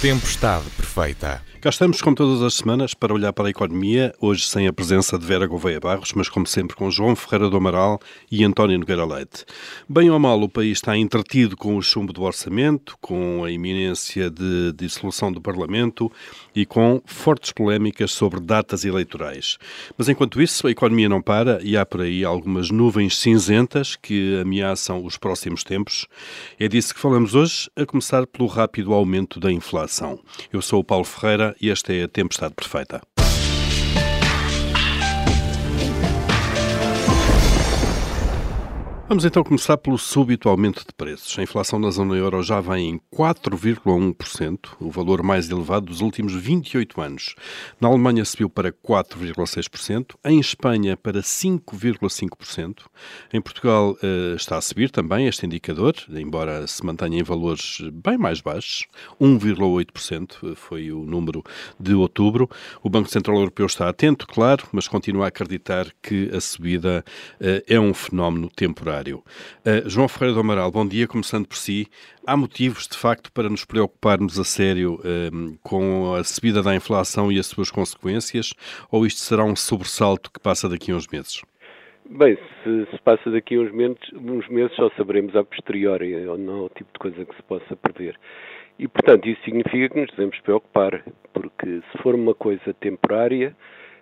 Tempestade perfeita. Cá estamos, como todas as semanas, para olhar para a economia, hoje sem a presença de Vera Gouveia Barros, mas como sempre com João Ferreira do Amaral e António Nogueira Leite. Bem ou mal, o país está entretido com o chumbo do orçamento, com a iminência de dissolução do Parlamento e com fortes polémicas sobre datas eleitorais. Mas enquanto isso, a economia não para e há por aí algumas nuvens cinzentas que ameaçam os próximos tempos. É disso que falamos hoje, a começar pelo rápido aumento da inflação. Eu sou o Paulo Ferreira e esta é a Tempestade Perfeita. Vamos então começar pelo súbito aumento de preços. A inflação na zona euro já vem em 4,1%, o valor mais elevado dos últimos 28 anos. Na Alemanha subiu para 4,6%, em Espanha para 5,5%. Em Portugal uh, está a subir também este indicador, embora se mantenha em valores bem mais baixos, 1,8% foi o número de outubro. O Banco Central Europeu está atento, claro, mas continua a acreditar que a subida uh, é um fenómeno temporário. Uh, João Ferreira do Amaral, bom dia, começando por si. Há motivos, de facto, para nos preocuparmos a sério uh, com a subida da inflação e as suas consequências, ou isto será um sobressalto que passa daqui a uns meses? Bem, se, se passa daqui a uns meses, uns meses só saberemos a posteriori, ou não é o tipo de coisa que se possa prever. E, portanto, isso significa que nos devemos preocupar, porque se for uma coisa temporária,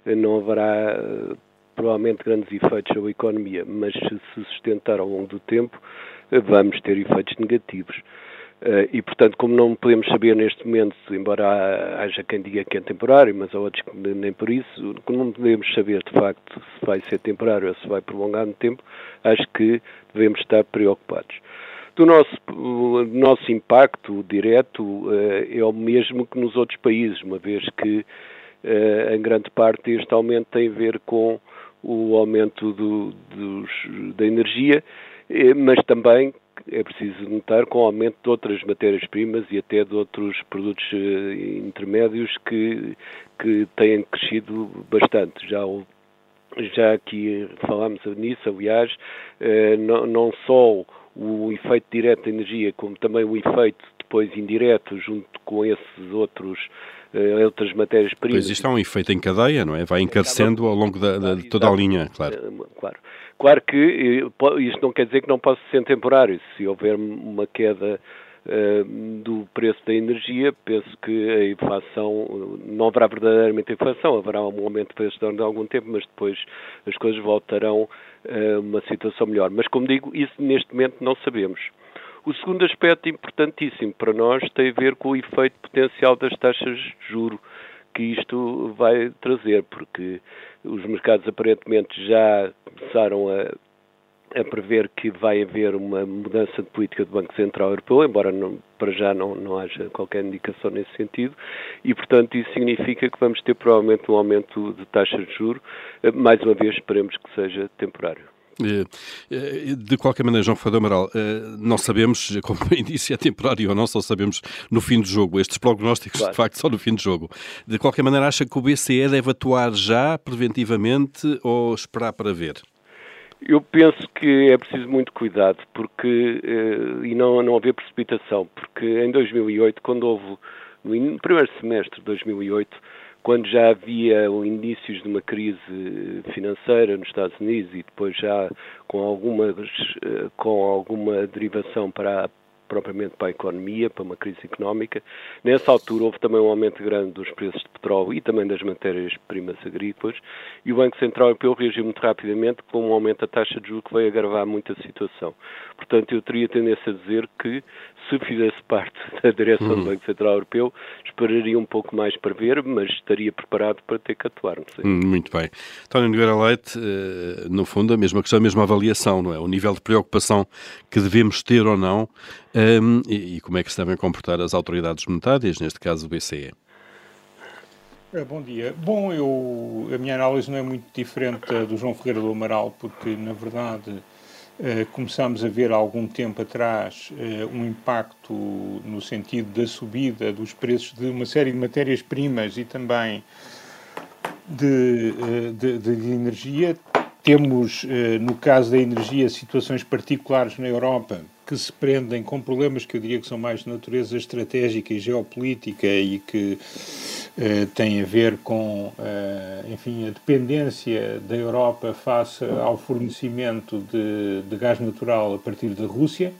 não haverá provavelmente grandes efeitos sobre a economia, mas se se sustentar ao longo do tempo, vamos ter efeitos negativos. Uh, e, portanto, como não podemos saber neste momento, embora haja quem diga que é temporário, mas há outros que nem por isso, não podemos saber de facto se vai ser temporário ou se vai prolongar no tempo, acho que devemos estar preocupados. Do nosso, nosso impacto direto uh, é o mesmo que nos outros países, uma vez que, em grande parte, este aumento tem a ver com o aumento do, dos, da energia, eh, mas também é preciso notar com o aumento de outras matérias-primas e até de outros produtos eh, intermédios que, que têm crescido bastante. Já, já aqui falámos nisso, aliás, eh, não, não só o efeito direto da energia, como também o efeito depois indireto junto com esses outros uh, outras matérias-primas. Pois isto é um efeito em cadeia, não é? Vai encarecendo ao longo da, da, de toda a linha, claro. Eh, claro. Claro que eh, isto não quer dizer que não possa ser temporário. Se houver uma queda do preço da energia, penso que a inflação, não haverá verdadeiramente inflação, haverá um aumento de preços durante algum tempo, mas depois as coisas voltarão a uma situação melhor. Mas, como digo, isso neste momento não sabemos. O segundo aspecto importantíssimo para nós tem a ver com o efeito potencial das taxas de juro que isto vai trazer, porque os mercados aparentemente já começaram a, a prever que vai haver uma mudança de política do Banco Central Europeu, embora não, para já não, não haja qualquer indicação nesse sentido, e portanto isso significa que vamos ter provavelmente um aumento de taxas de juro, mais uma vez esperemos que seja temporário. Eh, eh, de qualquer maneira, João Ferreira Amaral, eh, não sabemos, como bem disse, é temporário ou não, só sabemos no fim do jogo. Estes prognósticos, claro. de facto, só no fim do jogo. De qualquer maneira, acha que o BCE deve atuar já, preventivamente, ou esperar para ver? Eu penso que é preciso muito cuidado porque, e não, não haver precipitação, porque em 2008, quando houve, no primeiro semestre de 2008, quando já havia indícios de uma crise financeira nos Estados Unidos e depois já com, algumas, eh, com alguma derivação para a propriamente para a economia, para uma crise económica. Nessa altura houve também um aumento grande dos preços de petróleo e também das matérias-primas agrícolas e o Banco Central Europeu reagiu muito rapidamente com um aumento da taxa de juros que veio agravar muito a situação. Portanto, eu teria tendência a dizer que se fizesse parte da direção uhum. do Banco Central Europeu, esperaria um pouco mais para ver, mas estaria preparado para ter que atuar. Hum, muito bem. António Nogueira Leite, eh, no fundo, a mesma questão, a mesma avaliação, não é? O nível de preocupação que devemos ter ou não um, e, e, como é que se devem comportar as autoridades monetárias, neste caso o BCE? É, bom dia. Bom, eu, a minha análise não é muito diferente do João Ferreira do Amaral, porque, na verdade, eh, começámos a ver há algum tempo atrás eh, um impacto no sentido da subida dos preços de uma série de matérias-primas e também de, eh, de, de, energia, temos, no caso da energia, situações particulares na Europa que se prendem com problemas que eu diria que são mais de natureza estratégica e geopolítica e que eh, têm a ver com, eh, enfim, a dependência da Europa face ao fornecimento de, de gás natural a partir da Rússia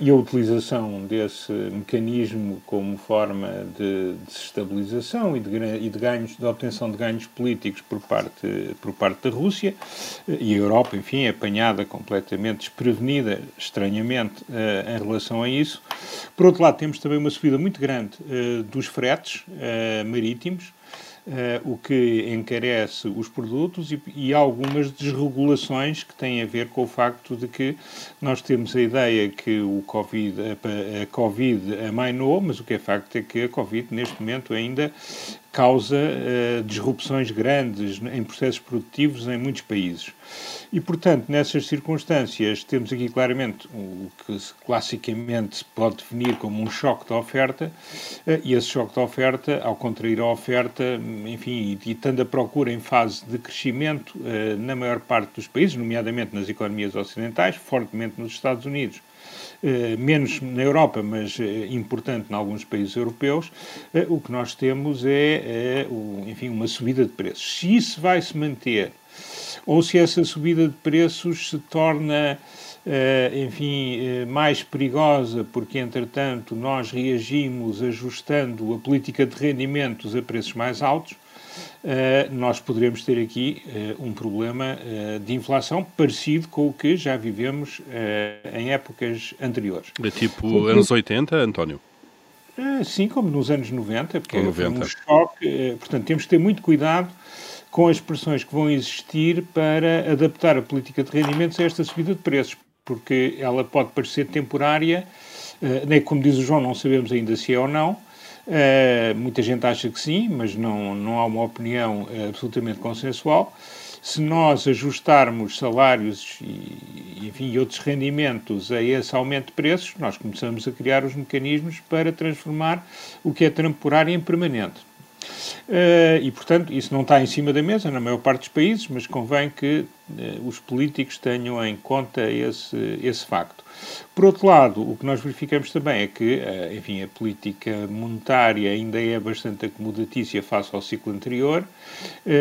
e a utilização desse mecanismo como forma de desestabilização e de, e de ganhos, de obtenção de ganhos políticos por parte, por parte da Rússia eh, e a Europa, enfim, é apanhada completamente desprevenida, estranhamente, eh, em relação a isso. Por outro lado, temos também uma subida muito grande dos fretes marítimos, o que encarece os produtos e, e, algumas desregulações que têm a ver com o facto de que nós temos a ideia que o COVID, a, a Covid amainou, mas o que é facto é que a Covid neste momento ainda causa uh, disrupções grandes em processos produtivos em muitos países. E, portanto, nessas circunstâncias, temos aqui claramente o que classicamente se pode definir como um choque de oferta, uh, e esse choque de oferta, ao contrair a oferta, enfim, e, estando a procura em fase de crescimento uh, na maior parte dos países, nomeadamente nas economias ocidentais, fortemente nos Estados Unidos, menos na Europa, mas eh, importante em alguns países europeus, eh, o que nós temos é, enfim, uma subida de preços. Se isso vai se manter, ou se essa subida de preços se torna enfim, mais perigosa, porque entretanto nós reagimos ajustando a política de rendimentos a preços mais altos, nós poderemos ter aqui uh, um problema uh, de inflação parecido com o que já vivemos em épocas anteriores. É tipo anos 80, António? sim, como nos anos 90, porque 90. é um choque. portanto, temos que ter muito cuidado com as pressões que vão existir para adaptar a política de rendimentos a esta subida de preços, porque ela pode parecer temporária, nem como diz o João, não sabemos ainda se é ou não, Uh, muita gente acha que sim, mas não, não há uma opinião uh, absolutamente consensual. Se nós ajustarmos salários e, enfim, outros rendimentos a esse aumento de preços, nós começamos a criar os mecanismos para transformar o que é temporário em permanente. Uh, e, portanto, isso não está em cima da mesa na maior parte dos países, mas convém que uh, os políticos tenham em conta esse, esse facto. Por outro lado, o que nós verificamos também é que, uh, enfim, a política monetária ainda é bastante acomodatícia face ao ciclo anterior.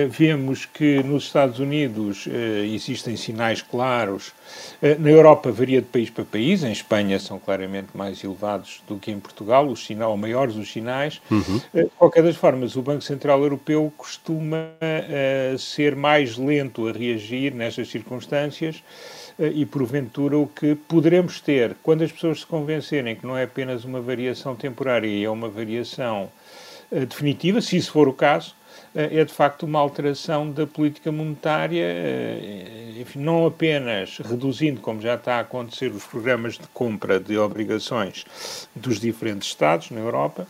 Vemos que nos Estados Unidos existem sinais claros. na Europa varia de país para país. Em Espanha são claramente mais elevados do que em Portugal, os sinais, ou maiores os sinais. Uhum. de qualquer das formas, o Banco Central Europeu costuma ser mais lento a reagir nestas circunstâncias e, porventura, o que poderemos ter quando as pessoas se convencerem que não é apenas uma variação temporária e é uma variação uh, definitiva, se isso for o caso, é de facto uma alteração da política monetária, enfim, não apenas reduzindo, como já está a acontecer, os programas de compra de obrigações dos diferentes Estados na Europa,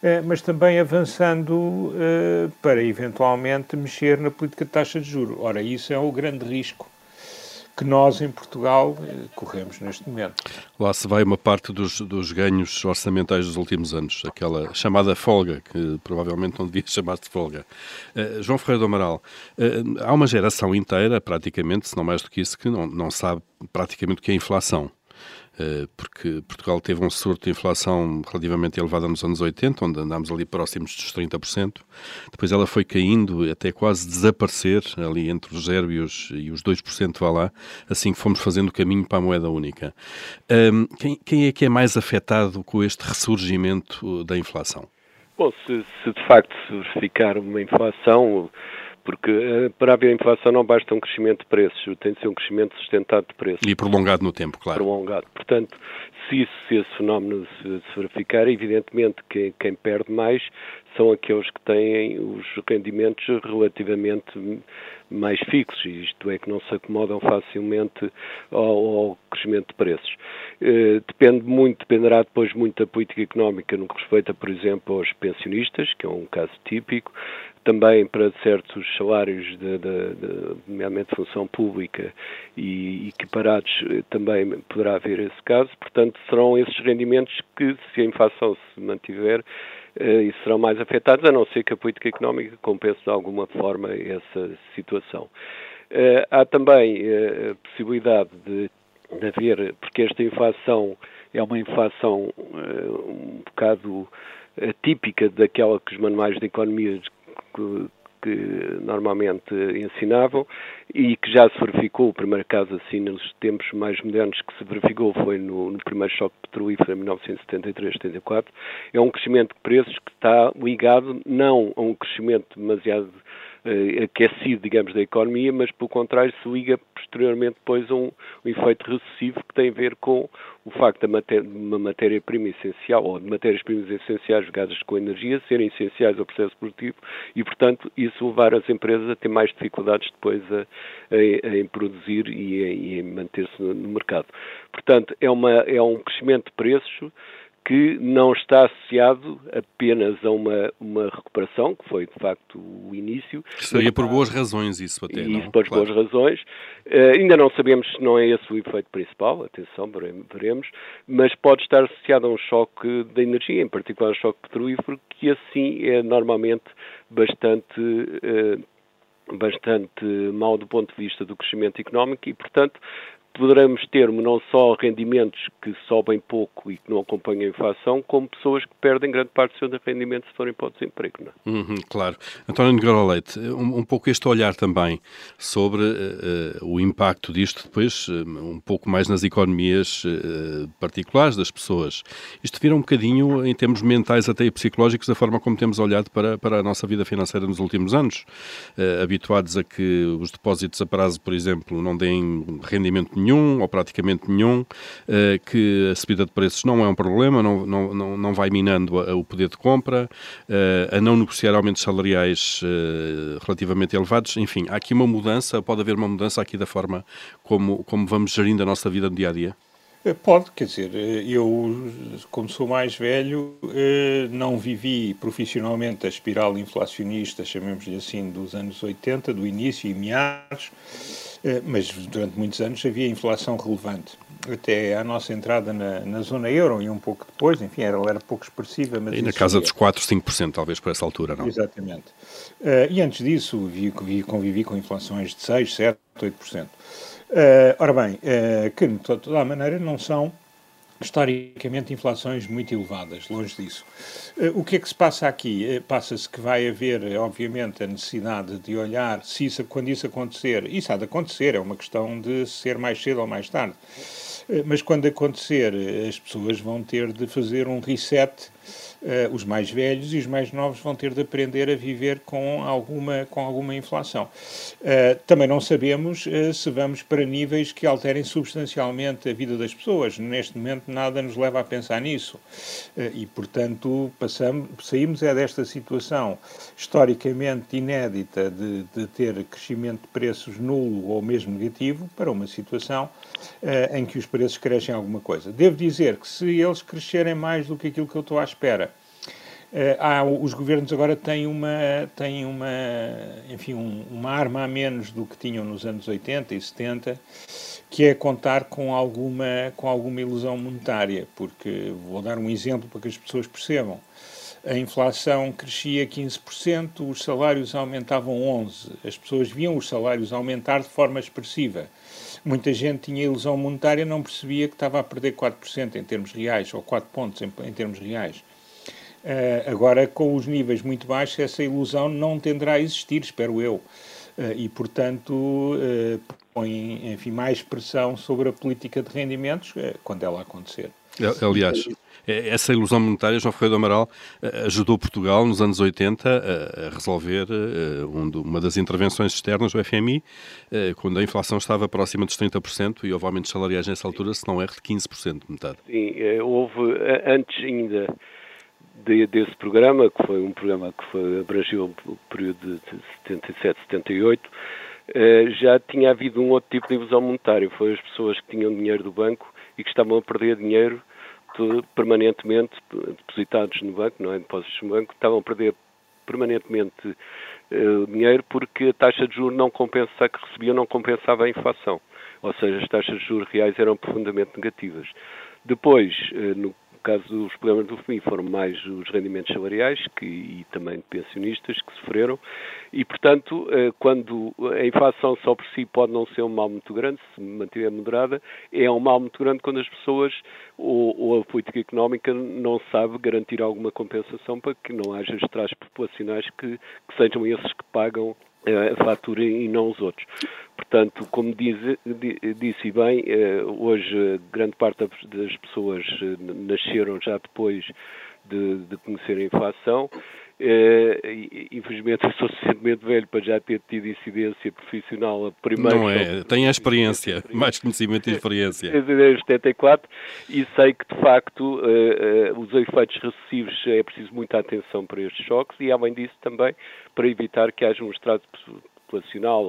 eh, mas também avançando eh, para eventualmente mexer na política de taxa de juro. Ora, isso é o grande risco que nós em Portugal eh, corremos neste momento. Lá se vai uma parte dos, dos ganhos orçamentais dos últimos anos, aquela chamada folga, que provavelmente não devia chamar-se folga. Uh, João Ferreira do Amaral, uh, há uma geração inteira, praticamente, se não mais do que isso, que não, não sabe praticamente o que é inflação. Eh, porque Portugal teve um surto de inflação relativamente elevada nos anos 80, onde andámos ali próximos dos 30%. Depois ela foi caindo até quase desaparecer, ali entre os 0 e os, e os 2%, vá lá, assim que fomos fazendo o caminho para a moeda única. Um, quem, quem é que é mais afetado com este ressurgimento da inflação? Bom, se, se de facto se verificar uma inflação porque uh, para haver inflação não basta um crescimento de preços, tem de ser um crescimento sustentado de preços. E prolongado no tempo, claro. Prolongado. Portanto, se, isso, se esse fenómeno se, se verificar, evidentemente que quem perde mais são aqueles que têm os rendimentos relativamente mais fixos, isto é, que não se acomodam facilmente ao, ao crescimento de preços. Eh, depende muito, dependerá depois muito da política económica no que respeita, por exemplo, aos pensionistas, que é um caso típico, também para certos salários, de, de, de, nomeadamente função pública e equiparados, eh, também poderá haver esse caso. Portanto, serão esses rendimentos que, se a inflação se mantiver, e serão mais afetados, a não ser que a política económica compense de alguma forma essa situação. há também a possibilidade de, de haver, porque esta inflação é uma inflação um bocado típica daquela que os manuais de economia que, normalmente ensinavam e que já se verificou, o primeiro caso assim nos tempos mais modernos que se verificou foi no, no primeiro choque petrolífero em 1973-74, é um crescimento de preços que está ligado não a um crescimento demasiado aquecido, digamos, da economia, mas pelo contrário se liga posteriormente depois a um, um efeito recessivo que tem a ver com o facto de uma matéria-prima essencial ou de matérias-primas essenciais ligadas com a energia serem essenciais ao processo produtivo e, portanto, isso levar as empresas a ter mais dificuldades depois a, a, em produzir e, em manter-se no, no mercado. Portanto, é, uma, é um crescimento de preços que não está associado apenas a uma, uma recuperação, que foi de facto o início. Seria por boas razões isso até, isso não? por claro. boas razões. Uh, ainda não sabemos se não é esse o efeito principal, atenção, veremos, mas pode estar associado a um choque da energia, em particular um choque petrolífero, que assim é normalmente bastante... Uh, bastante mau do ponto de vista do crescimento económico e, portanto, poderemos ter não só rendimentos que sobem pouco e que não acompanham a inflação, como pessoas que perdem grande parte do seu rendimento se forem para o desemprego. Não é? uhum, claro. António Negro Leite, um, um, pouco este olhar também sobre uh, o impacto disto depois, uh, um pouco mais nas economias uh, particulares das pessoas. Isto vira um bocadinho, em termos mentais até e psicológicos, da forma como temos olhado para, para a nossa vida financeira nos últimos anos. habituados a que os depósitos a prazo, por exemplo, não deem rendimento nenhum, ou praticamente nenhum, eh, que a subida de preços não é um problema, não, não, não vai minando o poder de compra, eh, a não negociar aumentos salariais eh, relativamente elevados. Enfim, há aqui uma mudança, pode haver uma mudança aqui da forma como, como vamos gerindo a nossa vida no dia a dia? Pode, quer dizer, eu, como sou mais velho, não vivi profissionalmente a espiral inflacionista, chamemos-lhe assim, dos anos 80, do início e meados. Eh, mas durante muitos anos havia inflação relevante. Até a nossa entrada na, na zona euro e um pouco depois, enfim, era, era pouco expressiva. Mas e na casa dos 4, 5%, talvez por essa altura, não? Exatamente. Uh, e antes disso, vi, vi, convivi com inflações de 6, 7, 8%. Uh, ora bem, uh, que de toda a maneira não são historicamente inflações muito elevadas, longe disso. Eh, o que é que se passa aqui? Eh, passa-se que vai haver, eh, obviamente, a necessidade de olhar se isso, quando isso acontecer, isso há de acontecer, é uma questão de ser mais cedo ou mais tarde. Mas quando acontecer, as pessoas vão ter de fazer um reset Uh, os mais velhos e os mais novos vão ter de aprender a viver com alguma, com alguma inflação. Uh, também não sabemos uh, se vamos para níveis que alterem substancialmente a vida das pessoas. Neste momento, nada nos leva a pensar nisso. e, portanto, passamos, saímos é desta situação historicamente inédita de, de ter crescimento de preços nulo ou mesmo negativo para uma situação em que os preços crescem alguma coisa. Devo dizer que se eles crescerem mais do que aquilo que eu estou à espera, há, os governos agora têm uma, têm uma, enfim, um, uma arma a menos do que tinham nos anos 80 e 70, que é contar com alguma, com alguma ilusão monetária, porque vou dar um exemplo para que as pessoas percebam. A inflação crescia 15%, os salários aumentavam 11%. As pessoas viam os salários aumentar de forma expressiva. Muita gente tinha ilusão monetária, não percebia que estava a perder 4% em termos reais, ou 4 pontos em, em termos reais. Uh, agora, com os níveis muito baixos, essa ilusão não tenderá a existir, espero eu. Uh, e, portanto, uh, põe enfim, mais pressão sobre a política de rendimentos quando ela acontecer. Aliás, essa ilusão monetária, João Ferreira do Amaral, ajudou Portugal nos anos 80 a, resolver uma das intervenções externas do FMI, quando a inflação estava próxima dos 30% e houve aumentos salariais nessa altura, se não erro, de 15%, metade. Sim, houve, antes ainda de, desse programa, que foi um programa que foi, abrangiu o período de 77, 78, eh, já tinha havido um outro tipo de ilusão monetária. Foi as pessoas que tinham dinheiro do banco e que estavam a perder dinheiro permanentemente depositados no banco, não é? Depósitos no banco, estavam a perder permanentemente uh, dinheiro porque a taxa de juros não compensa, que recebiam não compensava a inflação. Ou seja, as taxas de juros reais eram profundamente negativas. Depois, uh, no caso dos problemas do FMI foram mais os rendimentos salariais que, e também de pensionistas que sofreram. E, portanto, eh, quando a inflação só por si pode não ser um mal muito grande, se mantiver moderada, é um mal muito grande quando as pessoas ou, ou a política económica não sabe garantir alguma compensação para que não haja estratos populacionais que, que sejam esses que pagam a fatura e não os outros. Portanto, como diz, disse bem, eh, hoje grande parte das pessoas eh, nasceram já depois de, de conhecer a inflação Uh, infelizmente eu sou suficientemente velho para já ter tido incidência profissional a primeiro. Não é, tem a experiência, mais conhecimento e experiência. Desde 74 e sei que de facto uh, uh, os efeitos recessivos é preciso muita atenção para estes choques e além disso também para evitar que haja um estrato populacional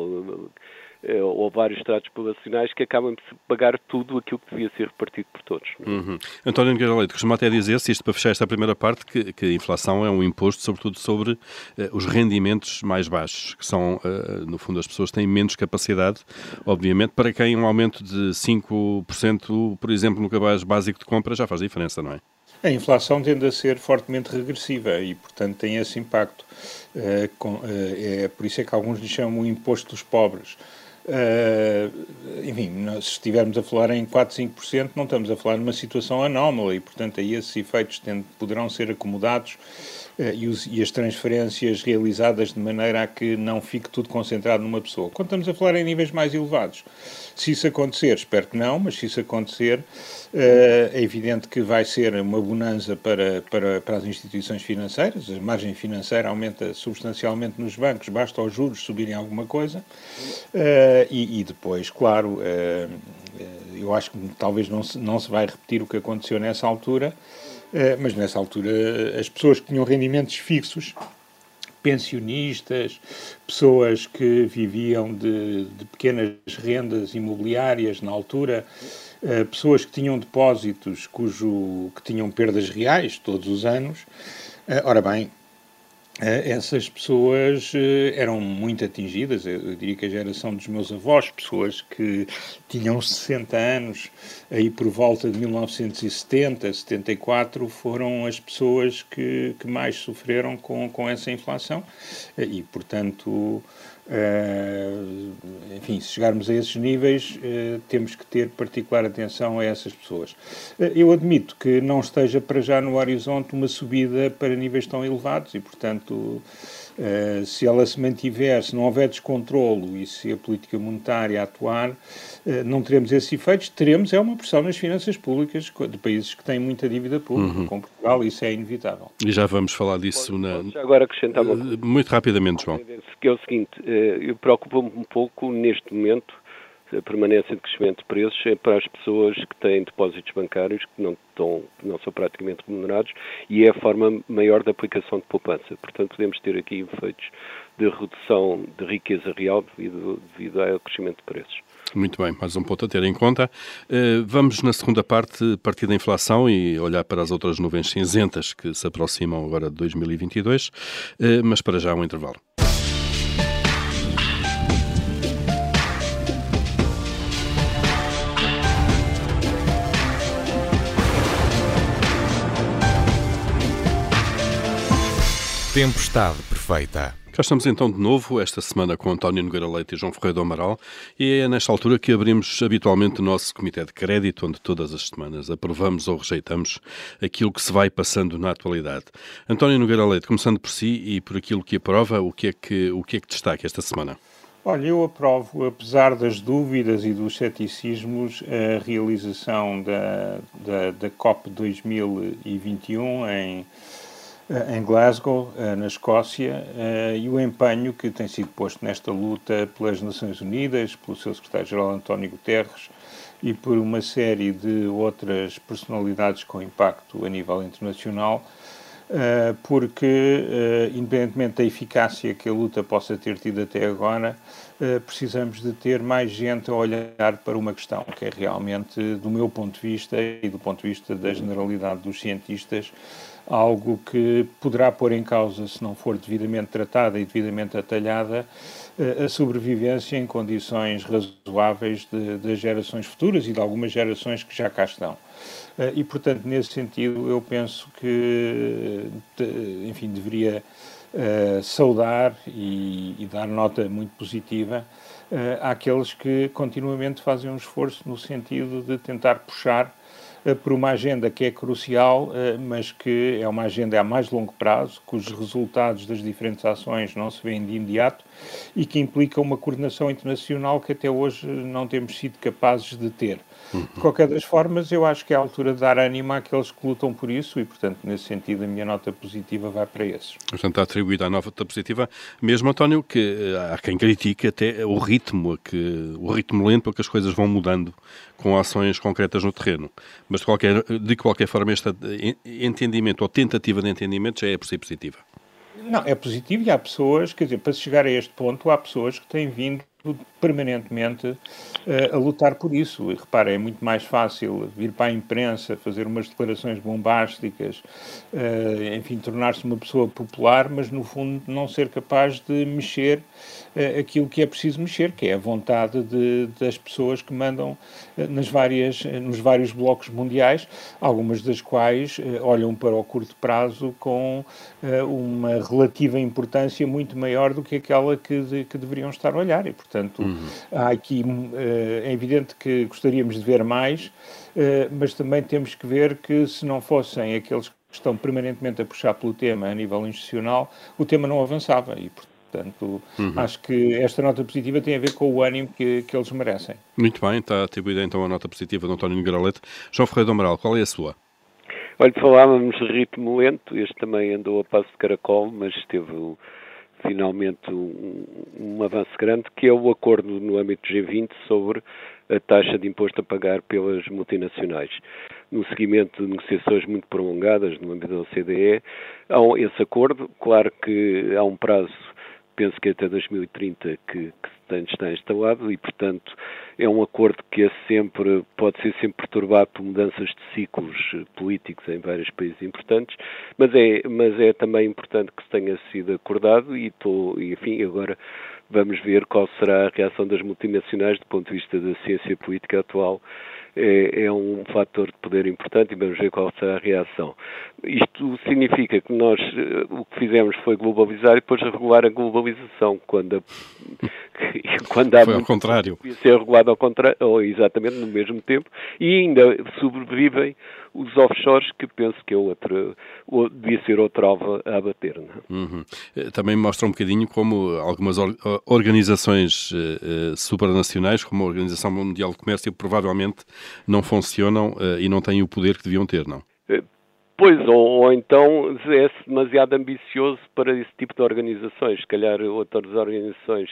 ou vários estratos populacionais que acabam de pagar tudo aquilo que devia ser repartido por todos. Uhum. António Nogueira Leite costuma até dizer-se, isto para fechar esta primeira parte, que, que a inflação é um imposto sobretudo sobre uh, os rendimentos mais baixos, que são, uh, no fundo, as pessoas têm menos capacidade, obviamente, para quem um aumento de 5%, por exemplo, no cabaz básico de compra já faz diferença, não é? A inflação tende a ser fortemente regressiva e, portanto, tem esse impacto. Uh, com, é por isso é que alguns lhe chamam o imposto dos pobres Uh, enfim, se estivermos a falar em 4, 5%, não estamos a falar numa situação anómala e, portanto, aí esses efeitos poderão ser acomodados e, os, e, as transferências realizadas de maneira a que não fique tudo concentrado numa pessoa. Quando estamos a falar em níveis mais elevados, se isso acontecer, espero que não, mas se isso acontecer, uh, é evidente que vai ser uma bonança para, para, para as instituições financeiras, a margem financeira aumenta substancialmente nos bancos, basta os juros subirem alguma coisa, uh, e, e, depois, claro, eu acho que talvez não se, não se vai repetir o que aconteceu nessa altura, mas nessa altura as pessoas que tinham rendimentos fixos pensionistas, pessoas que viviam de, de pequenas rendas imobiliárias na altura, uh, pessoas que tinham depósitos cujo que tinham perdas reais todos os anos. Ora bem, eh, essas pessoas eh, eram muito atingidas, eu diria que a geração dos meus avós, pessoas que tinham 60 anos, aí por volta de 1970, 74, foram as pessoas que, que mais sofreram com, com essa inflação. Eh, e, portanto, Uh, enfim, se chegarmos a esses níveis, uh, temos que ter particular atenção a essas pessoas. Uh, eu admito que não esteja para já no horizonte uma subida para níveis tão elevados e, portanto, Uh, se ela se mantiver, se não houver descontrolo e se a política monetária atuar, uh, não teremos esses efeitos. Teremos é uma pressão nas finanças públicas de países que têm muita dívida pública, uhum. como Portugal, isso é inevitável. E já vamos falar disso posso, na. Posso agora acrescentar uma coisa. Muito rapidamente, João. Que é o seguinte: uh, eu preocupo-me um pouco neste momento a permanência de crescimento de preços é para as pessoas que têm depósitos bancários que não, estão, não são praticamente remunerados e é a forma maior de aplicação de poupança. Portanto, podemos ter aqui efeitos de redução de riqueza real devido, devido ao crescimento de preços. Muito bem, mais um ponto a ter em conta. Eh, vamos na segunda parte partir da inflação e olhar para as outras nuvens cinzentas que se aproximam agora de 2022, eh, mas para já um intervalo. Tempestade perfeita. Cá estamos então de novo, esta semana com António Nogueira Leite e João Ferreira do Amaral, e é nesta altura que abrimos habitualmente o nosso Comitê de Crédito, onde todas as semanas aprovamos ou rejeitamos aquilo que se vai passando na atualidade. António Nogueira Leite, começando por si e por aquilo que aprova, o que é que, o que, é que destaca esta semana? Olha, eu aprovo, apesar das dúvidas e dos ceticismos, a realização da, da, da COP 2021 em em Glasgow, eh, na Escócia, eh, e o empenho que tem sido posto nesta luta pelas Nações Unidas, pelo seu secretário-geral António Guterres e por uma série de outras personalidades com impacto a nível internacional, porque, independentemente da eficácia que a luta possa ter tido até agora, precisamos de ter mais gente a olhar para uma questão que é realmente, do meu ponto de vista e do ponto de vista da generalidade dos cientistas, algo que poderá pôr em causa, se não for devidamente tratada e devidamente atalhada, a sobrevivência em condições razoáveis das gerações futuras e de algumas gerações que já cá estão. E, portanto, nesse sentido, eu penso que, enfim, deveria saudar e, e dar nota muito positiva àqueles que continuamente fazem um esforço no sentido de tentar puxar por uma agenda que é crucial, uh, mas que é uma agenda a mais longo prazo, cujos resultados das diferentes ações não se veem de imediato e que implica uma coordenação internacional que até hoje não temos sido capazes de ter. Uhum. De qualquer das formas, eu acho que é a altura de dar ânimo àqueles que lutam por isso e, portanto, nesse sentido, a minha nota positiva vai para esses. Portanto, está atribuída a nota positiva, mesmo, António, que eh, há quem critique até o ritmo, que, o ritmo lento a que as coisas vão mudando com ações concretas no terreno. Mas, de qualquer, de qualquer forma, este entendimento ou tentativa de entendimento já é por si positiva. Não, é positivo e há pessoas, quer dizer, para chegar a este ponto, há pessoas que têm vindo permanentemente uh, a lutar por isso. E é muito mais fácil vir para a imprensa, fazer umas declarações bombásticas, uh, enfim, tornar-se uma pessoa popular, mas no fundo não ser capaz de mexer aquilo que é preciso mexer, que é a vontade de, das pessoas que mandam nas várias, nos vários blocos mundiais, algumas das quais olham para o curto prazo com uma relativa importância muito maior do que aquela que, de, que deveriam estar a olhar. E, Portanto, uhum. há aqui, eh, é evidente que gostaríamos de ver mais, eh, mas também temos que ver que se não fossem aqueles que estão permanentemente a puxar pelo tema a nível institucional, o tema não avançava e, portanto, uhum. acho que esta nota positiva tem a ver com o ânimo que, que eles merecem. Muito bem, está atribuída então a nota positiva de António Nogueira João Ferreira do Amaral, qual é a sua? Olha, falávamos de ritmo lento, este também andou a passo de caracol, mas teve finalmente um, um, avanço grande, que é o acordo no âmbito do G20 sobre a taxa de imposto a pagar pelas multinacionais. No seguimento de negociações muito prolongadas no âmbito da OCDE, há esse acordo, claro que há um prazo penso que até 2030 que, que está instalado e, portanto, é um acordo que é sempre, pode ser sempre perturbado por mudanças de ciclos eh, políticos em vários países importantes, mas é, mas é também importante que tenha sido acordado e estou, enfim, agora vamos ver qual será a reação das multinacionais do ponto de vista da ciência política atual é, é, um fator de poder importante e vamos ver qual será a reação. Isto significa que nós eh, o que fizemos foi globalizar e depois regular a globalização, quando, a, quando há foi ao contrário. ser regulado ao contrário, ou exatamente no mesmo tempo, e ainda sobrevivem os offshores, que penso que é outra, ou devia ser outra alva a abater. É? Uhum. Eh, também mostra um bocadinho como algumas organizações uh, supranacionais, como a Organização Mundial de Comércio, provavelmente não funcionam uh, e não têm o poder que deviam ter, não? Pois, ou, ou, então é demasiado ambicioso para esse tipo de organizações. Se calhar outras organizações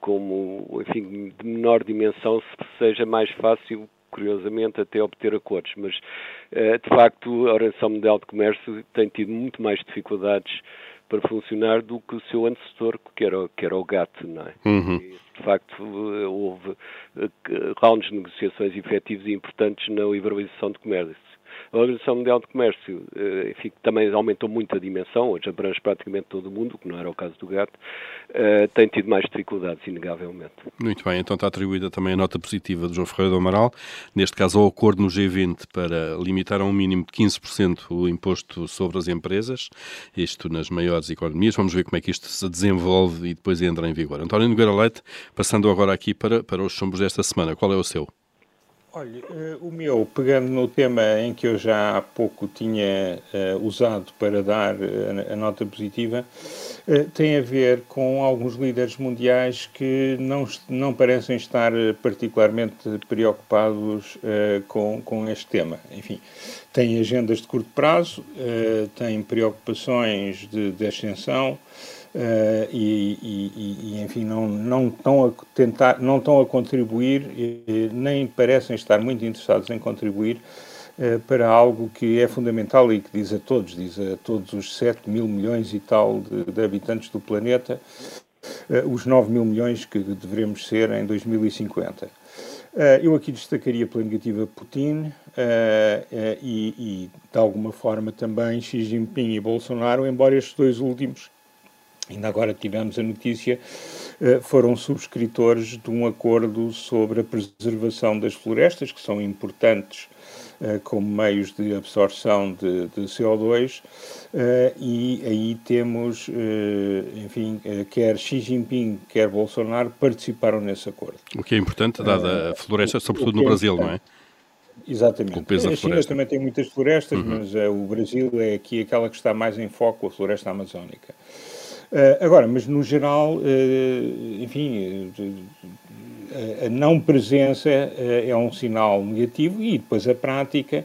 como, enfim, de menor dimensão, seja mais fácil curiosamente, até obter acordos. Mas, eh, de facto, a Organização Mundial de Comércio tem tido muito mais dificuldades para funcionar do que o seu antecessor, que era, que era o GATT, não é? Uhum. de facto, eh, houve eh, rounds de negociações efetivos e importantes na liberalização de comércio a Organização Mundial de Comércio eh, enfim, também aumentou muito a dimensão, hoje abrange praticamente todo o mundo, que não era o caso do GATT, eh, tem tido mais dificuldades, inegavelmente. Muito bem, então está atribuída também a nota positiva do João Ferreira do Amaral, neste caso ao acordo no G20 para limitar a um mínimo de 15% o imposto sobre as empresas, isto nas maiores economias. Vamos ver como é que isto se desenvolve e depois entra em vigor. António Nogueira Leite, passando agora aqui para, para os chombos desta semana, qual é o seu? Olha, uh, o meu, pegando no tema em que eu já há pouco tinha uh, usado para dar uh, a nota positiva, tem a ver com alguns líderes mundiais que não, não parecem estar particularmente preocupados com, com este tema. Enfim, têm agendas de curto prazo, têm preocupações de, de ascensão. Uh, e, e, e, enfim não não estão a tentar não estão a contribuir e, nem parecem estar muito interessados em contribuir uh, para algo que é fundamental e que diz a todos diz a todos os 7 mil milhões e tal de, de habitantes do planeta uh, os 9 mil milhões que devemos ser em 2050 eu aqui destacaria pela negativa Putin e, e, de alguma forma, também Xi Jinping e Bolsonaro, embora estes dois últimos, ainda agora tivemos a notícia, foram subscritores de um acordo sobre a preservação das florestas, que são importantes eh, como meios de absorção de, de CO2 eh, e aí temos, eh, enfim, quer Xi Jinping, quer Bolsonaro participaram nesse acordo. O que é importante, dada a floresta, sobretudo no é Brasil, não é? Exatamente. A China também tem muitas florestas, uhum. mas o Brasil é aqui aquela que está mais em foco, a floresta amazónica. Uh, agora, mas no geral, uh, enfim, a não presença eh, é um sinal negativo e depois a prática,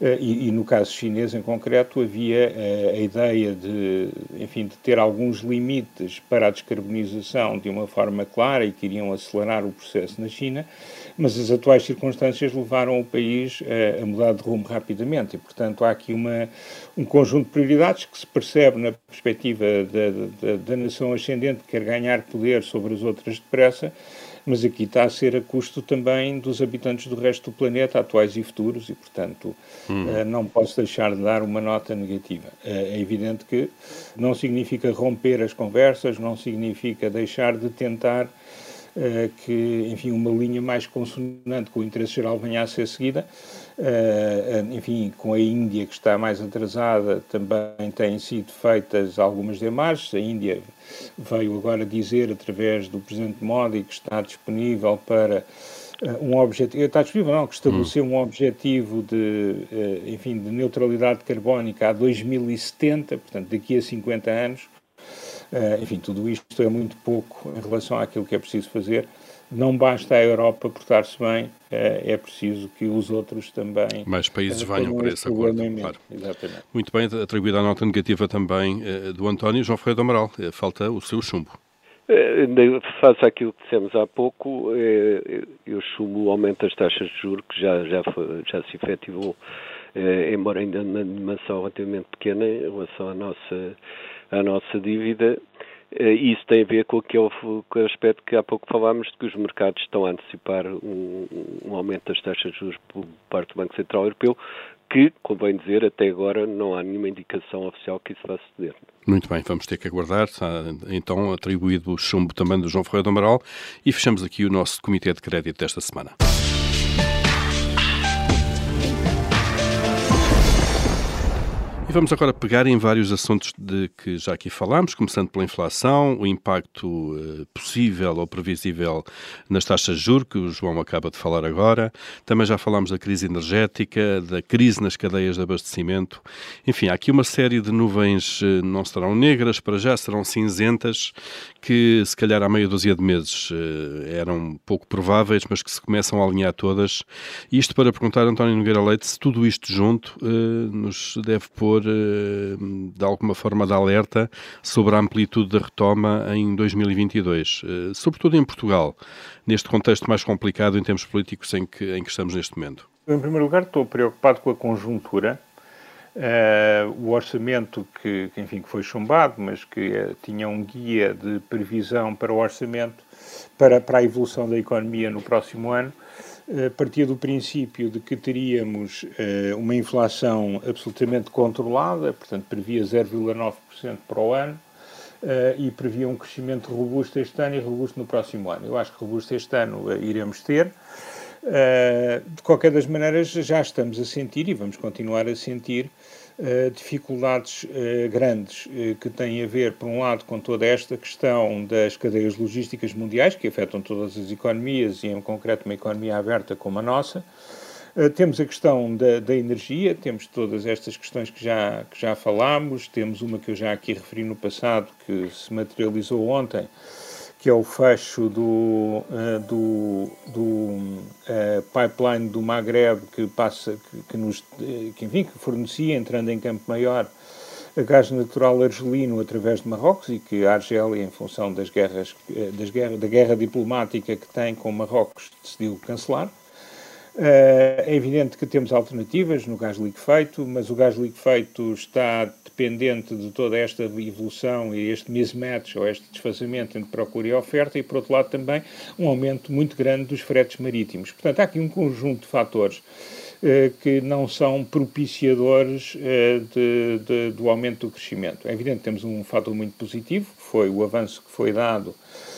eh, e, e no caso chinês em concreto, havia eh, a ideia de, enfim, de ter alguns limites para a descarbonização de uma forma clara e que iriam acelerar o processo na China, mas as atuais circunstâncias levaram o país a, a mudar de rumo rapidamente e, portanto, há aqui uma, um conjunto de prioridades que se percebe na perspectiva da, da, da nação ascendente que quer ganhar poder sobre as outras depressa, mas aqui está a ser a custo também dos habitantes do resto do planeta, atuais e futuros, e, portanto, hum. uh, não posso deixar de dar uma nota negativa. Uh, é evidente que não significa romper as conversas, não significa deixar de tentar que, enfim, uma linha mais consonante com o interesse geral venha a ser seguida, Uh, enfim, com a Índia que está mais atrasada, também têm sido feitas algumas demarches. A Índia veio agora dizer, através do Presidente Modi, que está disponível para um objetivo, está disponível não, que estabeleceu hum. um objetivo de, enfim, de neutralidade carbónica a 2070, portanto, daqui a 50 anos. Enfim, tudo isto é muito pouco em relação àquilo que é preciso fazer não basta a Europa portar-se bem, é, é preciso que os outros também. Mais países venham para esse acordo. Claro. Exatamente. Muito bem, atribuída a nota negativa também eh, do António João Ferreira do Amaral. Eh, falta o seu chumbo. Eh, face àquilo que dissemos há pouco, eu chumbo o aumento das taxas de juros, que já, já, foi, já se efetivou, embora ainda numa dimensão relativamente pequena em relação à nossa, à nossa dívida. Eh, isso tem a ver com aquele o aspecto que há pouco falámos, de que os mercados estão a antecipar um, um aumento das taxas de juros por parte do Banco Central Europeu, que, convém dizer, até agora não há nenhuma indicação oficial que isso vá suceder. Muito bem, vamos ter que aguardar. Está, então atribuído o chumbo também do João Ferreira do Amaral e fechamos aqui o nosso Comitê de Crédito desta semana. E vamos agora pegar em vários assuntos de que já aqui falámos, começando pela inflação, o impacto uh, possível ou previsível nas taxas de juros, que o João acaba de falar agora. Também já falámos da crise energética, da crise nas cadeias de abastecimento. Enfim, há aqui uma série de nuvens, uh, não serão negras, para já serão cinzentas, que se calhar há meia dúzia de meses uh, eram pouco prováveis, mas que se começam a alinhar todas. Isto para perguntar a António Nogueira Leite se tudo isto junto nos deve pôr eh, de alguma forma de alerta sobre a amplitude da retoma em 2022, eh, sobretudo em Portugal, neste contexto mais complicado em termos políticos em que, em que estamos neste momento? Em primeiro lugar, estou preocupado com a conjuntura. Uh, o orçamento que, que, enfim, que foi chumbado, mas que uh, tinha um guia de previsão para o orçamento, para, para a evolução da economia no próximo ano, partia do princípio de que teríamos uh, uma inflação absolutamente controlada, portanto previa 0,9% para o ano uh, e previa um crescimento robusto este ano e robusto no próximo ano. Eu acho que robusto este ano iremos ter. de qualquer das maneiras, já estamos a sentir e vamos continuar a sentir Uh, dificuldades uh, grandes uh, que têm a ver, por um lado, com toda esta questão das cadeias logísticas mundiais, que afetam todas as economias e, em concreto, uma economia aberta como a nossa. temos a questão da, da, energia, temos todas estas questões que já, que já falámos, temos uma que eu já aqui referi no passado, que se materializou ontem, que é o fecho do, uh, do, do uh, pipeline do Maghreb que passa, que, que nos, que, enfim, que fornecia, entrando em Campo Maior, a gás natural argelino através de Marrocos e que a Argélia, em função das guerras, das guerra, da guerra diplomática que tem com Marrocos, decidiu cancelar. É evidente que temos alternativas no gás liquefeito, mas o gás liquefeito está dependente de toda esta evolução e este mismatch ou este desfazamento entre procura e oferta e, por outro lado, também um aumento muito grande dos fretes marítimos. Portanto, há aqui um conjunto de fatores eh, que não são propiciadores eh, de, de, do aumento do crescimento. É evidente que temos um fator muito positivo, que foi o avanço que foi dado eh,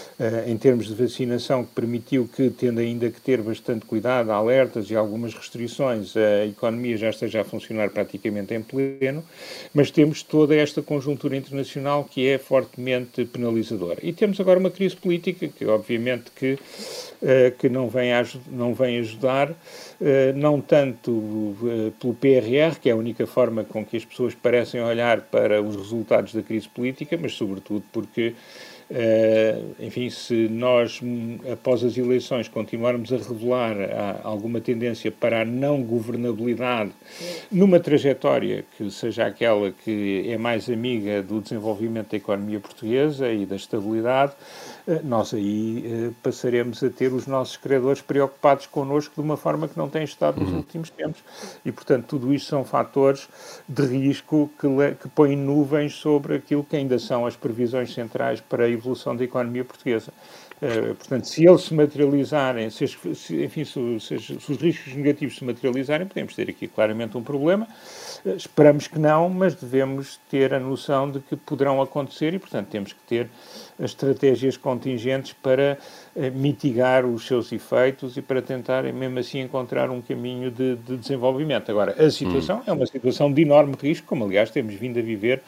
em termos de vacinação, que permitiu que, tendo ainda que ter bastante cuidado, alertas e algumas restrições, a economia já esteja a funcionar praticamente em pleno, mas temos toda esta conjuntura internacional que é fortemente penalizadora. E temos agora uma crise política que, obviamente, que, eh, que não, vem a, não vem ajudar, eh, não tanto pelo PRR, que é a única forma com que as pessoas parecem olhar para os resultados da crise política, mas sobretudo porque enfim, se nós, após as eleições, continuarmos a revelar a, alguma tendência para a não governabilidade numa trajetória que seja aquela que é mais amiga do desenvolvimento da economia portuguesa e da estabilidade, uh, nós aí uh, passaremos a ter os nossos credores preocupados connosco de uma forma que não tem estado nos uhum. últimos tempos. E, portanto, tudo isto são fatores de risco que, que põem nuvens sobre aquilo que ainda são as previsões centrais para a evolução da economia portuguesa. Uh, portanto, se eles se materializarem, se, se enfim, se, se, se, os riscos negativos se materializarem, podemos ter aqui claramente um problema. Uh, esperamos que não, mas devemos ter a noção de que poderão acontecer e, portanto, temos que ter estratégias contingentes para uh, mitigar os seus efeitos e para tentar, mesmo assim, encontrar um caminho de, de desenvolvimento. Agora, a situação hum. é uma situação de enorme risco, como aliás temos vindo a viver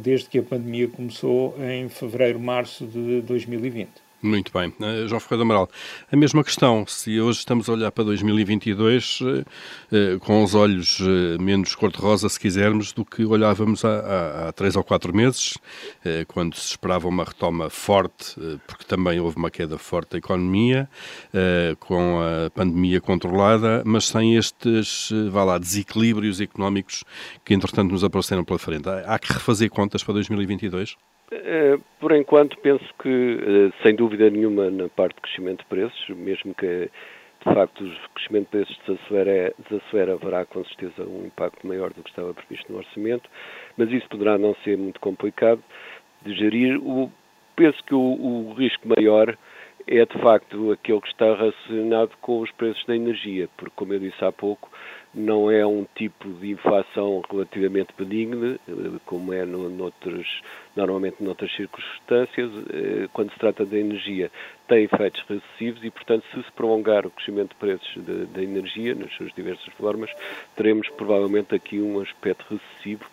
desde que a pandemia começou em fevereiro, março de 2020. Muito bem. Uh, João Ferreira Amaral, a mesma questão, se hoje estamos a olhar para 2022 uh, uh, com os olhos uh, menos cor-de-rosa, se quisermos, do que olhávamos há, há, há três ou quatro meses, quando se esperava uma retoma forte, porque também houve uma queda forte da economia, com a pandemia controlada, mas sem estes, vá lá, desequilíbrios económicos que, entretanto, nos apareceram pela frente. Há, há que refazer contas para 2022? Eh, por enquanto, penso que, eh, sem dúvida nenhuma, na parte de crescimento de preços, mesmo que de facto o crescimento de preços desacelera, desacelera, haverá com certeza um impacto maior do que estava previsto no orçamento, mas isso poderá não ser muito complicado de gerir. O, penso que o, o risco maior é de facto aquele que está relacionado com os preços da energia, porque, como eu disse há pouco, não é um tipo de inflação relativamente benigna, eh, como é no, noutros, normalmente noutras circunstâncias. Eh, quando se trata da energia, tem efeitos recessivos e, portanto, se se prolongar o crescimento de preços da energia, nas suas diversas formas, teremos provavelmente aqui um aspecto recessivo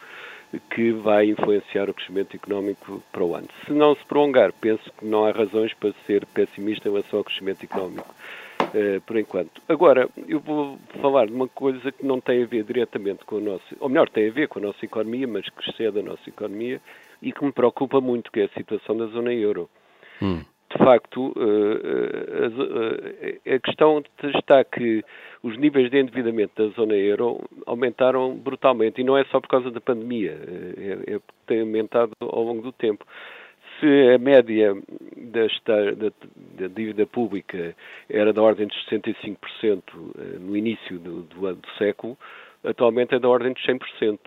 que vai influenciar o crescimento económico para o ano. Se não se prolongar, penso que não há razões para ser pessimista em relação ao crescimento económico. Uh, por enquanto. Agora, eu vou falar de uma coisa que não tem a ver diretamente com a nossa, ou melhor, tem a ver com a nossa economia, mas que excede a nossa economia e que me preocupa muito, que é a situação da zona euro. Hum. De facto, uh, uh, a questão está que os níveis de endividamento da zona euro aumentaram brutalmente e não é só por causa da pandemia, é, é tem aumentado ao longo do tempo se a média desta, da, da, dívida pública era da ordem de 65% eh, no início do, do, do, século, atualmente é da ordem de 100%.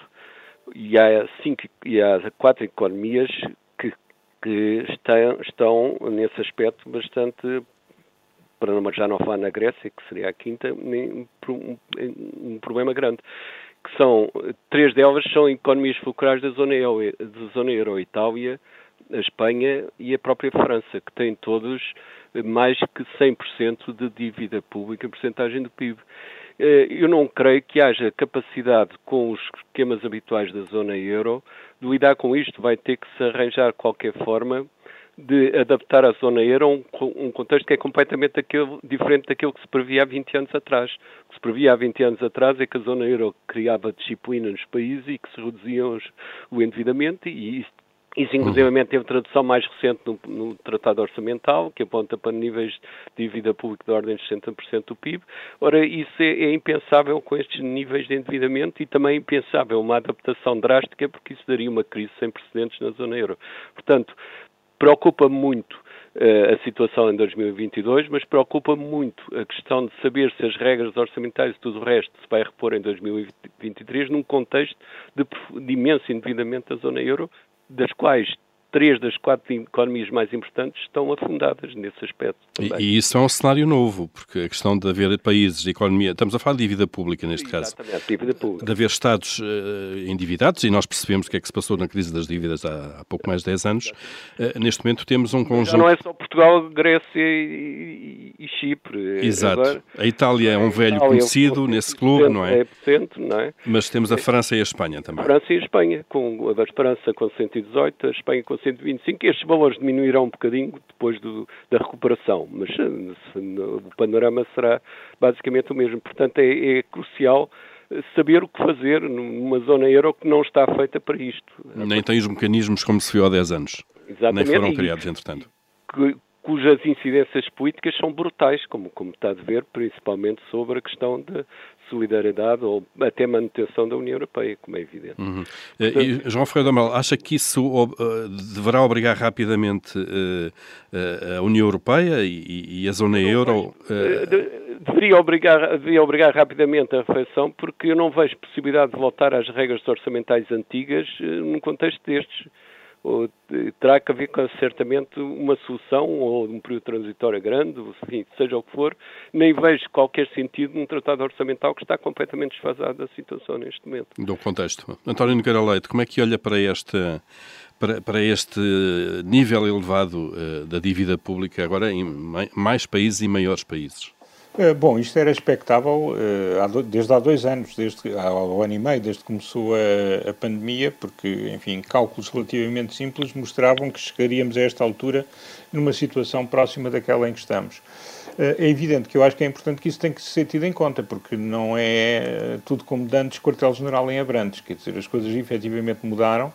E há, cinco, e há quatro economias que, estão, estão, nesse aspecto, bastante, para não, já não falar na Grécia, que seria a quinta, um, problema grande que são, três delas são economias fulcrais da zona euro, da zona euro Itália, a Espanha e a própria França, que têm todos mais que 100% de dívida pública em porcentagem do PIB. Eh, eu não creio que haja capacidade com os esquemas habituais da zona euro de lidar com isto. Vai ter que se arranjar qualquer forma de adaptar a zona euro a um, contexto que é completamente diferente daquilo que se previa há 20 anos atrás. O que se previa há 20 anos atrás é que a zona euro criava disciplina nos países e que se reduziam o endividamento e isso isso, inclusivamente, teve tradução mais recente no, no, Tratado Orçamental, que aponta para níveis de dívida pública de ordem de 60% do PIB. Ora, isso é, é, impensável com estes níveis de endividamento e também é impensável uma adaptação drástica, porque isso daria uma crise sem precedentes na zona euro. Portanto, preocupa muito uh, a situação em 2022, mas preocupa muito a questão de saber se as regras orçamentais e tudo o resto se vai repor em 2023 num contexto de, de imenso endividamento da zona euro, das quais três das quatro economias mais importantes estão afundadas nesse aspecto. E, e, isso é um cenário novo, porque a questão de haver países, de economia, estamos a falar de dívida pública neste Exatamente, caso. Exatamente, dívida pública. De haver Estados uh, endividados, e nós percebemos o que é que se passou na crise das dívidas há, há pouco mais de 10 anos. Uh, neste momento temos um conjunto. Já não é só Portugal, Grécia e, e, e Chipre. Exato. Agora, a Itália é um velho Itália conhecido é nesse clube, não é? é epicentro, não é? Mas temos a França e a Espanha também. A França e a Espanha, com a França com 118, a Espanha com 125. Estes valores diminuirão um bocadinho depois do, da recuperação, mas se, o panorama será basicamente o mesmo. Portanto, é, é crucial saber o que fazer numa zona euro que não está feita para isto. Nem tem os mecanismos como se viu há 10 anos. Exatamente. Nem foram criados, entretanto. Que, cujas incidências políticas são brutais, como, como está a ver, principalmente sobre a questão da solidariedade ou até manutenção da União Europeia, como é evidente. Uhum. Portanto, e, João Ferreira Amaral, acha que isso uh, deverá obrigar rapidamente uh, a União Europeia e, a zona euro? Deveria obrigar, deveria obrigar rapidamente a refeição, porque eu não vejo possibilidade de voltar às regras orçamentais antigas num contexto destes ou, terá que haver certamente uma solução ou um período transitório grande, enfim, seja o que for, nem vejo qualquer sentido num tratado orçamental que está completamente desfasado da situação neste momento. Do contexto. António Nogueira Leite, como é que olha para este, para, para este nível elevado uh, da dívida pública agora em mais países e maiores países? Eh, bom, isto era expectável uh, desde há dois anos, desde há um ano e meio, desde que começou a, a, pandemia, porque, enfim, cálculos relativamente simples mostravam que chegaríamos a esta altura numa situação próxima daquela em que estamos. Uh, é evidente que eu acho que é importante que isso tem que ser tido em conta, porque não é tudo como dantes quartel-general em Abrantes, quer dizer, as coisas efetivamente mudaram.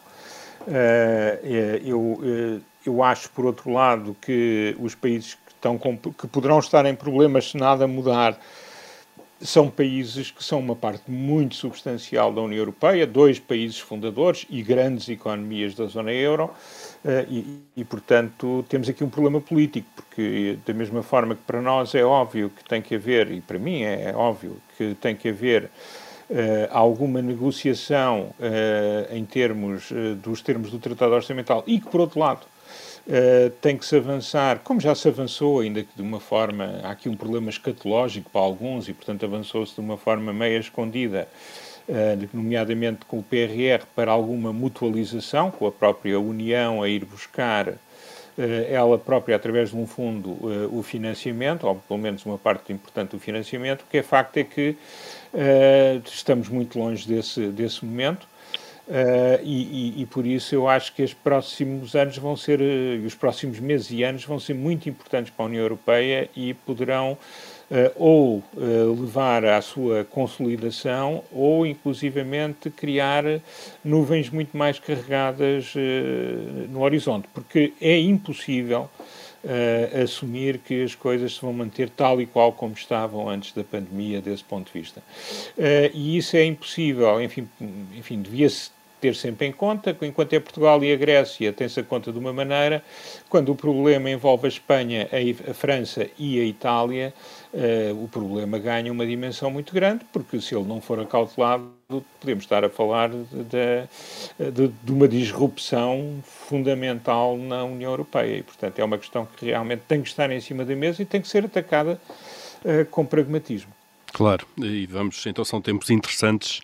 Eu, eu acho, por outro lado, que os países estão com, que poderão estar em problemas se nada mudar. São países que são uma parte muito substancial da União Europeia, dois países fundadores e grandes economias da zona euro, eh, e, e, portanto temos aqui um problema político, porque da mesma forma que para nós é óbvio que tem que haver, e para mim é óbvio que tem que haver Uh, alguma negociação uh, em termos uh, dos termos do Tratado Orçamental e que, por outro lado, Uh, tem que se avançar, como já se avançou, ainda que de uma forma. Há aqui um problema escatológico para alguns e, portanto, avançou-se de uma forma meio escondida, uh, nomeadamente com o PRR, para alguma mutualização, com a própria União a ir buscar. Uh, ela própria, através de um fundo, o financiamento, ou pelo menos uma parte importante do financiamento. O que é facto é que estamos muito longe desse, desse momento. Uh, e, e, e, por isso eu acho que os próximos anos vão ser, uh, os próximos meses e anos vão ser muito importantes para a União Europeia e poderão uh, ou levar à sua consolidação ou inclusivamente criar nuvens muito mais carregadas no horizonte, porque é impossível assumir que as coisas se vão manter tal e qual como estavam antes da pandemia desse ponto de vista. e isso é impossível, enfim, enfim devia-se ter sempre em conta, enquanto é Portugal e a Grécia tem-se a conta de uma maneira, quando o problema envolve a Espanha, a, França e a Itália, uh, o problema ganha uma dimensão muito grande, porque se ele não for acautelado, podemos estar a falar de, de, de uma disrupção fundamental na União Europeia. E, portanto, é uma questão que realmente tem que estar em cima da mesa e tem que ser atacada uh, com pragmatismo. Claro, e vamos, então são tempos interessantes,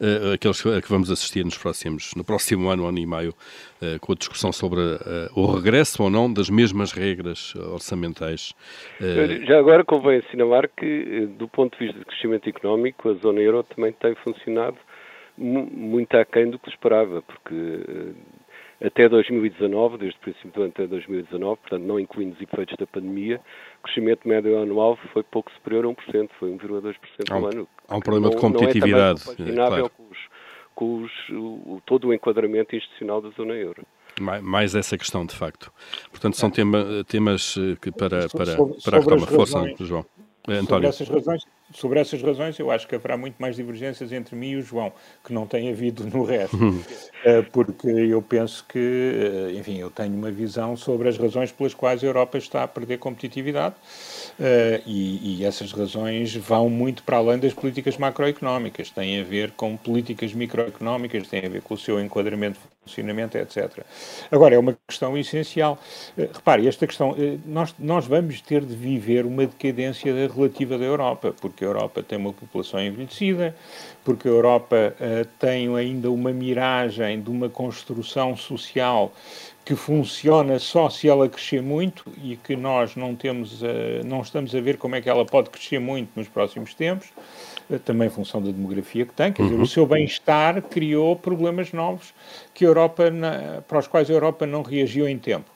uh, aqueles a que vamos assistir nos próximos, no próximo ano, ano e meio, uh, com a discussão sobre uh, o regresso ou não das mesmas regras orçamentais. Já agora convém assinalar que, do ponto de vista de crescimento económico, a zona euro também tem funcionado muito aquém do que esperava, porque até 2019, desde o princípio do ano até 2019, portanto não incluindo os efeitos da pandemia, o crescimento médio anual foi pouco superior a 1%, foi 1,2% ao ano. Há um problema não, de competitividade. Não é claro. com, os, com os, o, todo o enquadramento institucional da zona euro. Mais essa questão, de facto. Portanto, são tema, temas eh, que para, para, para a reforma. Força, João. É, António. Sobre essas razões, sobre essas razões, eu acho que haverá muito mais divergências entre mim e o João, que não tem havido no resto. uh, porque eu penso que, uh, enfim, eu tenho uma visão sobre as razões pelas quais a Europa está a perder competitividade. Uh, e, e, essas razões vão muito para além das políticas macroeconómicas, têm a ver com políticas microeconómicas, têm a ver com o seu enquadramento funcionamento, etc. Agora, é uma questão essencial. Repare, esta questão, nós, nós vamos ter de viver uma decadência relativa da Europa, porque a Europa tem uma população envelhecida, porque a Europa uh, tem ainda uma miragem de uma construção social que funciona só se ela crescer muito e que nós não temos, não estamos a ver como é que ela pode crescer muito nos próximos tempos, eh, também em função da demografia que tem, quer dizer, uhum. o seu bem-estar criou problemas novos que a Europa, para os quais a Europa não reagiu em tempo.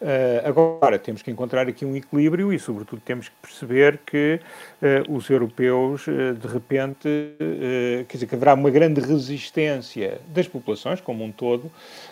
Uh, agora, temos que encontrar aqui um equilíbrio e, sobretudo, temos que perceber que uh, os europeus, uh, de repente, quer dizer, que haverá uma grande resistência das populações, como um todo,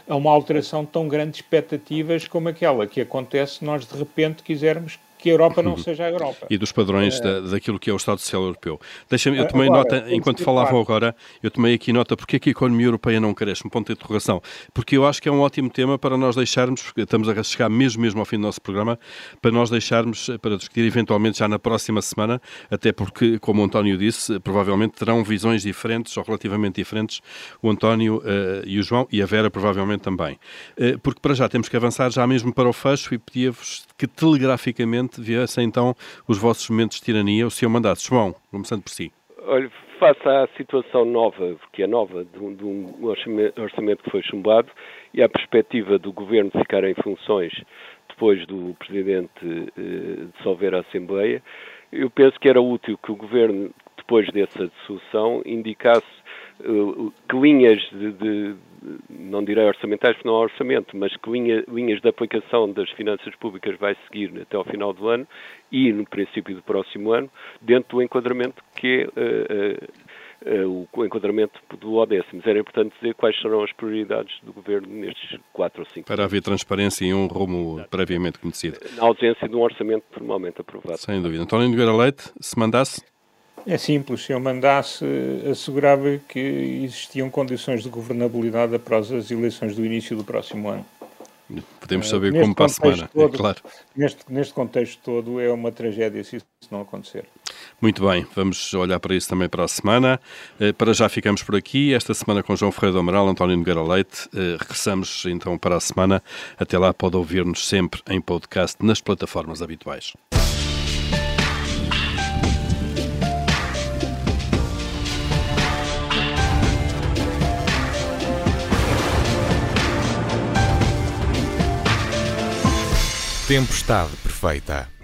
a uma alteração tão grande de expectativas como aquela que acontece se nós, de repente, quisermos que a Europa não uhum. seja a Europa. E dos padrões da, daquilo que é o Estado Social Europeu. Deixa-me, eu tomei agora, nota, enquanto falavam agora, eu tomei aqui nota porque é que a economia europeia não cresce, um ponto de interrogação. Porque eu acho que é um ótimo tema para nós deixarmos, estamos a chegar mesmo, mesmo ao fim do nosso programa, para nós deixarmos, para discutir eventualmente já na próxima semana, até porque, como o António disse, provavelmente terão visões diferentes ou relativamente diferentes, o António uh, e o João, e a Vera provavelmente também. Uh, porque para já temos que avançar já mesmo para o fecho e pedia-vos que telegraficamente viessem então os vossos momentos de tirania, o seu mandato. João, começando por si. Olha, face à situação nova, que é nova, de um, de um orçamento que foi chumbado e à perspectiva do governo ficar em funções depois do presidente eh, dissolver a Assembleia, eu penso que era útil que o governo, depois dessa dissolução, indicasse que linhas de, de, não direi orçamentais, porque não há orçamento, mas que linha, linhas de aplicação das finanças públicas vai seguir até ao final do ano e no princípio do próximo ano, dentro do enquadramento que é uh, uh, o enquadramento do ODS. Mas era importante dizer quais serão as prioridades do Governo nestes quatro ou cinco Para haver transparência e um rumo previamente conhecido. Na ausência de um orçamento formalmente aprovado. Sem dúvida. António Nogueira Leite, se mandasse... É simples, se eu mandasse, assegurava que existiam condições de governabilidade após as eleições do início do próximo ano. Podemos saber uh, como para a semana, todo, é claro. Neste, neste contexto todo é uma tragédia se isso não acontecer. Muito bem, vamos olhar para isso também para a semana. Uh, para já ficamos por aqui. Esta semana com João Ferreira do Amaral, António Nogueira Leite. Uh, regressamos então para a semana. Até lá pode ouvir-nos sempre em podcast nas plataformas habituais. Tempestade perfeita.